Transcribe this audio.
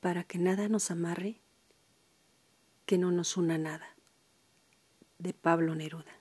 para que nada nos amarre, que no nos una nada. De Pablo Neruda.